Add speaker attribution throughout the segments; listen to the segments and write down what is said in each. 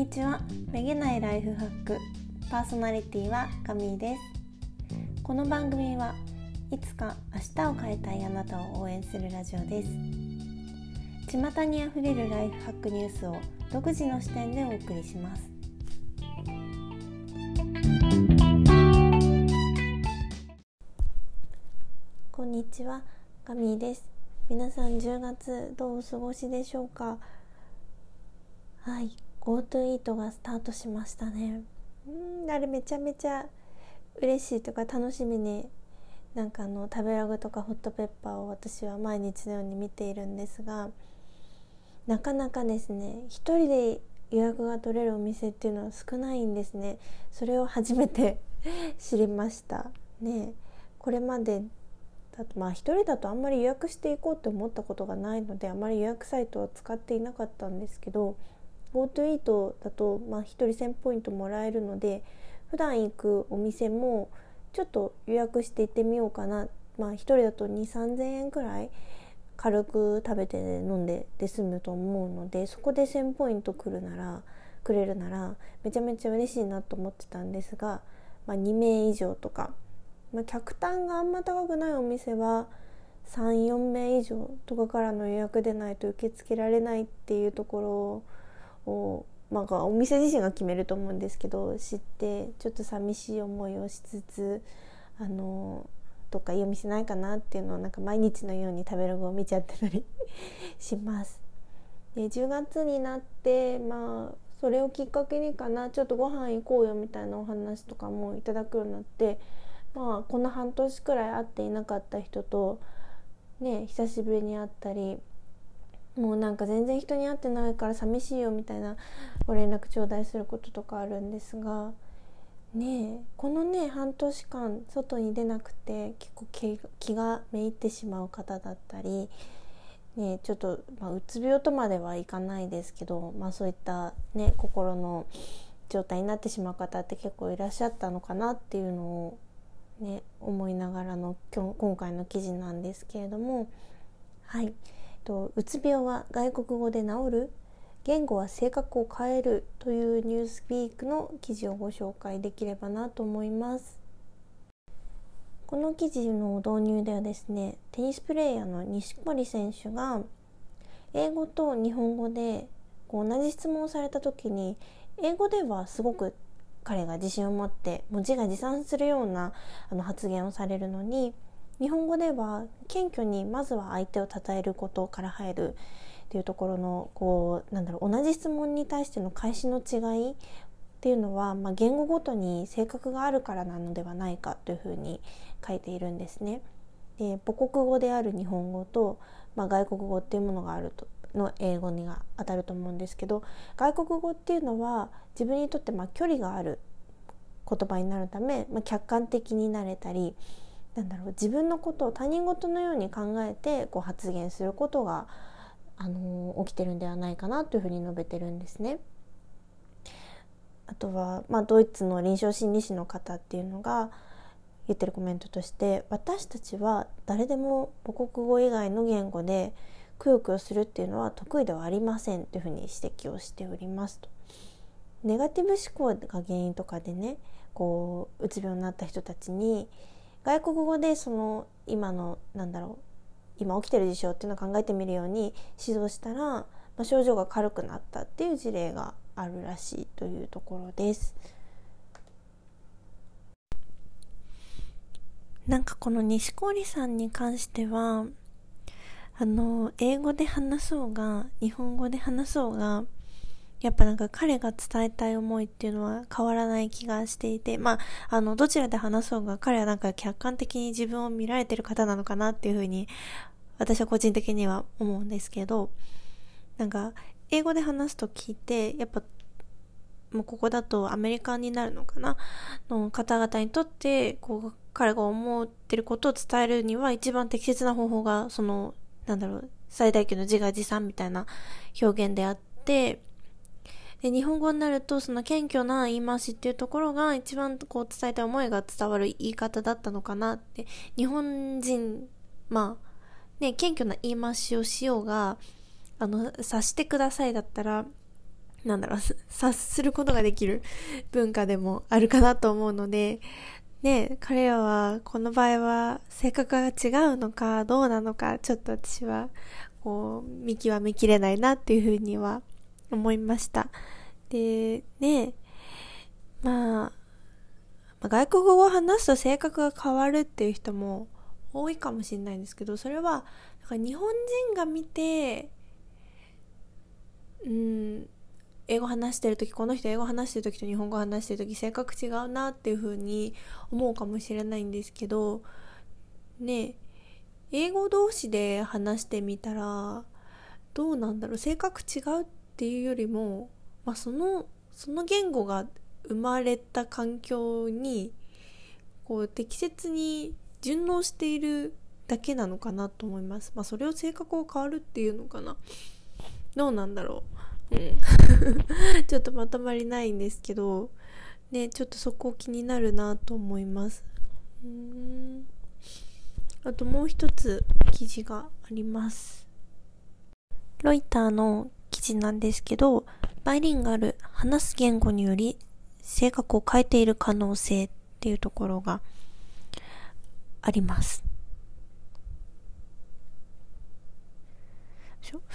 Speaker 1: にちは。めげないライフハック。パーソナリティはガミーです。この番組はいつか明日を変えたいあなたを応援するラジオです。巷にあふれるライフハックニュースを独自の視点でお送りします。こんにちは。ガミーです。皆さん10月どうお過ごしでしょうか？はい。GoTo イートがスタートしましたね。うんあれめちゃめちゃ嬉しいとか楽しみになんかあの食べログとかホットペッパーを私は毎日のように見ているんですがなかなかですね一人で予約が取れるお店っていうのは少ないんですね。それを初めて 知りましたね。これまでだとまあ一人だとあんまり予約していこうって思ったことがないのであまり予約サイトは使っていなかったんですけど GoTo イートだと、まあ、1人1000ポイントもらえるので普段行くお店もちょっと予約して行ってみようかな、まあ、1人だと2 3 0 0 0円くらい軽く食べて飲んでで済むと思うのでそこで1000ポイントくるならくれるならめちゃめちゃ嬉しいなと思ってたんですが、まあ、2名以上とか、まあ、客単があんま高くないお店は34名以上とかからの予約でないと受け付けられないっていうところををなんかお店自身が決めると思うんですけど知ってちょっと寂しい思いをしつつあのどっかいいお店ないかなっていうのをなんか毎日のように食べログを見ちゃってたりします。で10月になってまあそれをきっかけにかなちょっとご飯行こうよみたいなお話とかもいただくようになってまあこの半年くらい会っていなかった人とね久しぶりに会ったりもうなんか全然人に会ってないから寂しいよみたいなご連絡頂戴することとかあるんですがねえこのね半年間外に出なくて結構気がめいってしまう方だったり、ね、ちょっと、まあ、うつ病とまではいかないですけど、まあ、そういった、ね、心の状態になってしまう方って結構いらっしゃったのかなっていうのを、ね、思いながらの今日今回の記事なんですけれどもはい。とうつ病は外国語で治る。言語は性格を変えるというニュースピークの記事をご紹介できればなと思います。この記事の導入ではですねテニスプレーヤーの錦織選手が英語と日本語でこう同じ質問をされた時に英語ではすごく彼が自信を持って文字が自賛するようなあの発言をされるのに日本語では謙虚にまずは相手を称えることから入るっていうところのこうなんだろう同じ質問に対しての返しの違いっていうのは、まあ、言語ごとに性格があるからなのではないかというふうに書いているんですね。で母国語である日本語と、まあ、外国語っていうものがあるとの英語にが当たると思うんですけど外国語っていうのは自分にとってまあ距離がある言葉になるため、まあ、客観的になれたりなんだろう自分のことを他人事のように考えてこう発言することが、あのー、起きてるんではないかなというふうに述べてるんですね。あとは、まあ、ドイツの臨床心理士の方っていうのが言ってるコメントとして私たちは誰でも母国語以外の言語でくよくよするっていうのは得意ではありませんというふうに指摘をしておりますと。ネガティブ思考が原因とかでねこううつ病になった人たちに外国語でその今のなんだろう今起きてる事象っていうのを考えてみるように指導したら、まあ、症状が軽くなったっていう事例があるらしいというところです。なんかこの錦織さんに関してはあの英語で話そうが日本語で話そうがやっぱなんか彼が伝えたい思いっていうのは変わらない気がしていて、まあ、あの、どちらで話そうが彼はなんか客観的に自分を見られてる方なのかなっていうふうに、私は個人的には思うんですけど、なんか、英語で話すと聞いて、やっぱ、もうここだとアメリカンになるのかな？の方々にとって、こう、彼が思ってることを伝えるには一番適切な方法が、その、なんだろう、最大級の自画自賛みたいな表現であって、で、日本語になると、その謙虚な言い回しっていうところが一番こう伝えた思いが伝わる言い方だったのかなって、日本人、まあ、ね、謙虚な言い回しをしようが、あの、察してくださいだったら、なんだろう、察することができる文化でもあるかなと思うので、ね、彼らはこの場合は性格が違うのかどうなのかちょっと私はこう見極めきれないなっていうふうには思いました。で、ね、まあ、外国語を話すと性格が変わるっていう人も多いかもしれないんですけど、それはだから日本人が見て、うん、英語話してる時この人英語話してる時と日本語話してる時性格違うなっていう風に思うかもしれないんですけどね英語同士で話してみたらどうなんだろう？性格違うっっていうよりも、まあ、そのその言語が生まれた環境にこう適切に順応しているだけなのかなと思います。まあ、それを性格を変わるっていうのかな。どうなんだろう。うん、ちょっとまとまりないんですけどねちょっとそこ気になるなと思いますうんあともう一つ記事がありますロイターのなんですけどバイリンガル話す言語により性格を変えている可能性っていうところがあります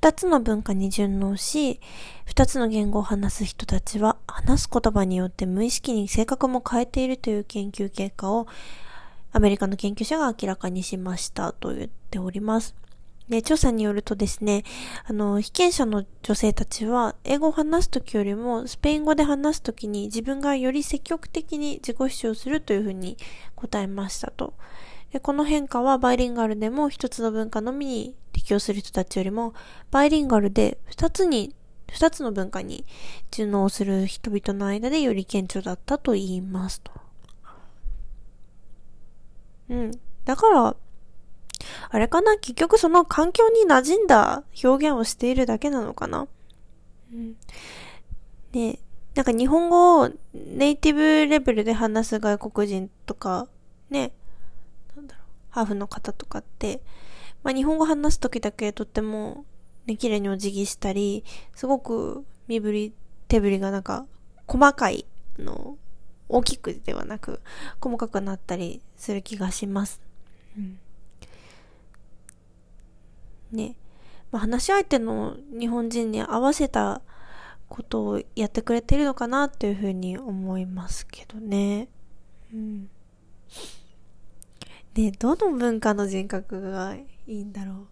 Speaker 1: 二つの文化に順応し、二つの言語を話す人たちは、話す言葉によって無意識に性格も変えているという研究結果を、アメリカの研究者が明らかにしましたと言っております。で、調査によるとですね、あの、被験者の女性たちは、英語を話すときよりも、スペイン語で話すときに自分がより積極的に自己主張するというふうに答えましたと。でこの変化はバイリンガルでも一つの文化のみに適応する人たちよりも、バイリンガルで二つに、二つの文化に順応する人々の間でより顕著だったと言いますと。うん。だから、あれかな？結局その環境に馴染んだ表現をしているだけなのかな？うん。ねなんか日本語をネイティブレベルで話す外国人とか、ね、ハーフの方とかって、まあ、日本語話す時だけとっても、ね、綺麗にお辞儀したり、すごく身振り、手振りがなんか、細かい、あの、大きくではなく、細かくなったりする気がします。うん。ね。まあ、話し相手の日本人に合わせたことをやってくれてるのかなっていうふうに思いますけどね。うん。ねどの文化の人格がいいんだろう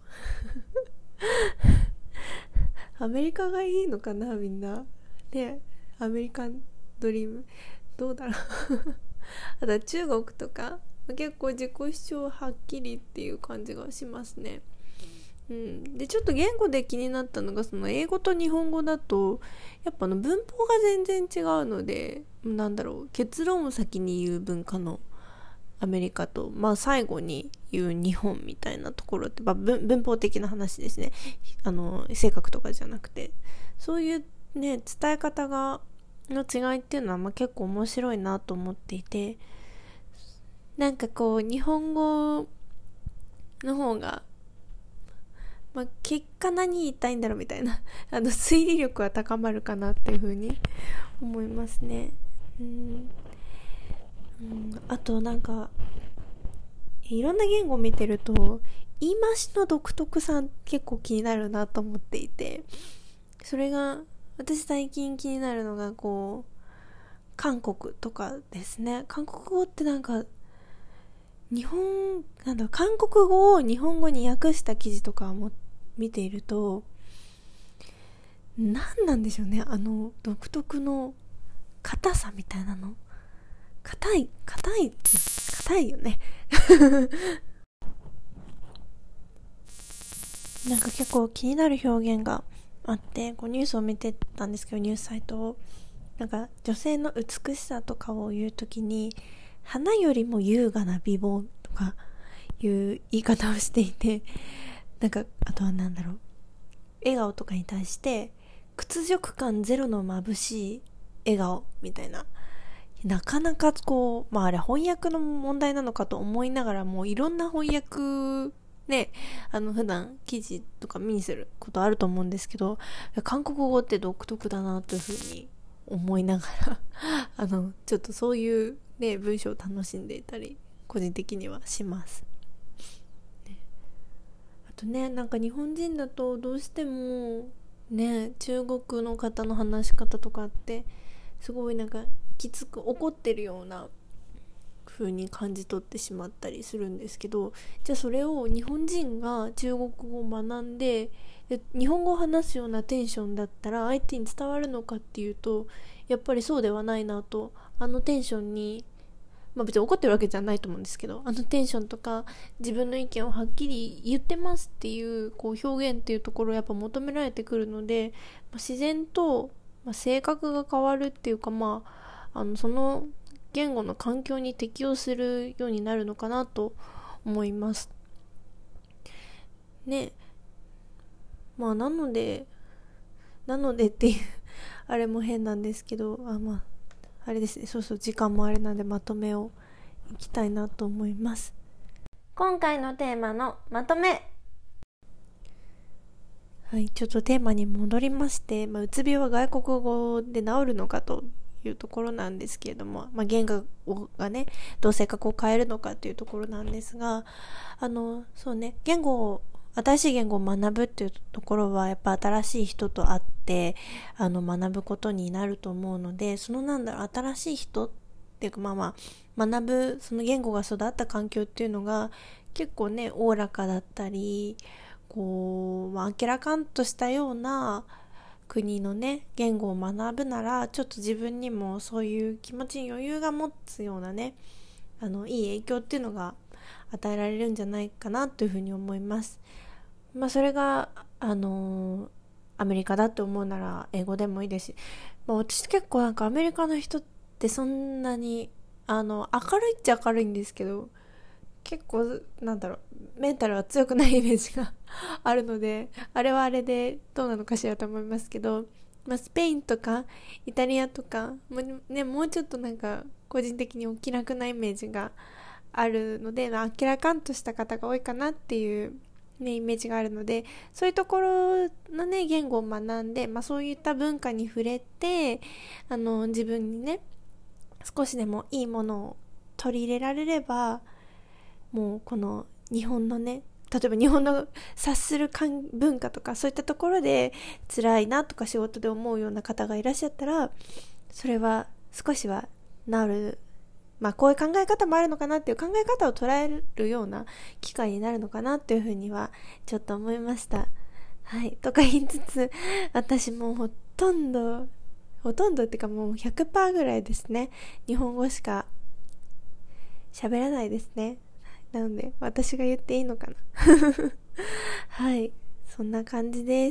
Speaker 1: アメリカがいいのかなみんなねアメリカンドリームどうだろう あと中国とか結構自己主張はっきりっていう感じがしますねうん、でちょっと言語で気になったのがその英語と日本語だとやっぱの文法が全然違うのでなんだろう結論を先に言う文化のアメリカと、まあ、最後に言う日本みたいなところって、まあ、文法的な話ですね。あの性格とかじゃなくて。そういうね伝え方がの違いっていうのは、まあ、結構面白いなと思っていてなんかこう日本語の方が、まあ、結果何言いたいんだろうみたいな。あの推理力は高まるかなっていうふうに思いますね。うん。うん、あとなんかいろんな言語を見てると言い回しの独特さ結構気になるなと思っていてそれが私最近気になるのがこう韓国とかですね。韓国語ってなんか日本なんだ韓国語を日本語に訳した記事とかも見ていると何なんでしょうねあの独特の硬さみたいなの硬い、硬い、硬いよね。なんか結構気になる表現があって、こうニュースを見てたんですけど、ニュースサイトを。なんか女性の美しさとかを言うときに、花よりも優雅な美貌とかいう言い方をしていて、なんか、あとは何だろう。笑顔とかに対して、屈辱感ゼロの眩しい笑顔みたいななかなかこう、まああれ翻訳の問題なのかと思いながらもいろんな翻訳ね、あの普段記事とか目にすることあると思うんですけど、韓国語って独特だなというふうに思いながら あの、ちょっとそういうね、文章を楽しんでいたり、個人的にはします。とね、なんか日本人だとどうしてもね、中国の方の話し方とかってすごいなんかきつく怒ってるような風に感じ取ってしまったりするんですけどじゃあそれを日本人が中国語を学んで日本語を話すようなテンションだったら相手に伝わるのかっていうとやっぱりそうではないなとあのテンションにまあ別に怒ってるわけじゃないと思うんですけどあのテンションとか自分の意見をはっきり言ってますっていうこう表現っていうところをやっぱ求められてくるので、まあ、自然と、ま、性格が変わるっていうかまああのその言語の環境に適応するようになるのかなと思います。ねまあなのでなのでっていうあれも変なんですけどあまああれですね。そうそう時間もあれなんでまとめをいきたいなと思います。今回のテーマのまとめ。はいちょっとテーマに戻りまして、まあ、うつ病は外国語で治るのかというところなんですけれども、まあ、言語がねどう性格を変えるのかというところなんですがあのそうね言語を新しい言語を学ぶっていうところはやっぱ新しい人と会ってあの学ぶことになると思うのでそのなんだろう新しい人っていうかまあまあ学ぶその言語が育った環境っていうのが結構ねおおらかだったりこう、まあ、明らかんとしたような国のね言語を学ぶならちょっと自分にもそういう気持ちに余裕が持つようなねあのいい影響っていうのが与えられるんじゃないかなというふうに思います。まあ、それがあのー、アメリカだって思うなら英語でもいいですし、まあ、私結構なんかアメリカの人ってそんなにあの明るいっちゃ明るいんですけど結構なんだろうメンタルは強くないイメージが あるのであれはあれでどうなのかしらと思いますけど、まあ、スペインとかイタリアとかも,、ね、もうちょっとなんか個人的にお気楽なイメージがあるので、まあ、明らかんとした方が多いかなっていう、ね、イメージがあるのでそういうところのね言語を学んで、まあ、そういった文化に触れてあの自分にね少しでもいいものを取り入れられればもうこの日本のね例えば日本の察する文化とかそういったところで辛いなとか仕事で思うような方がいらっしゃったらそれは少しは治るまあこういう考え方もあるのかなっていう考え方を捉えるような機会になるのかなっていうふうにはちょっと思いました。はい。とか言いつつ、私もほとんど、ほとんどっていうかもう100%ぐらいですね。日本語しか喋らないですね。なので、私が言っていいのかな はい。そんな感じです。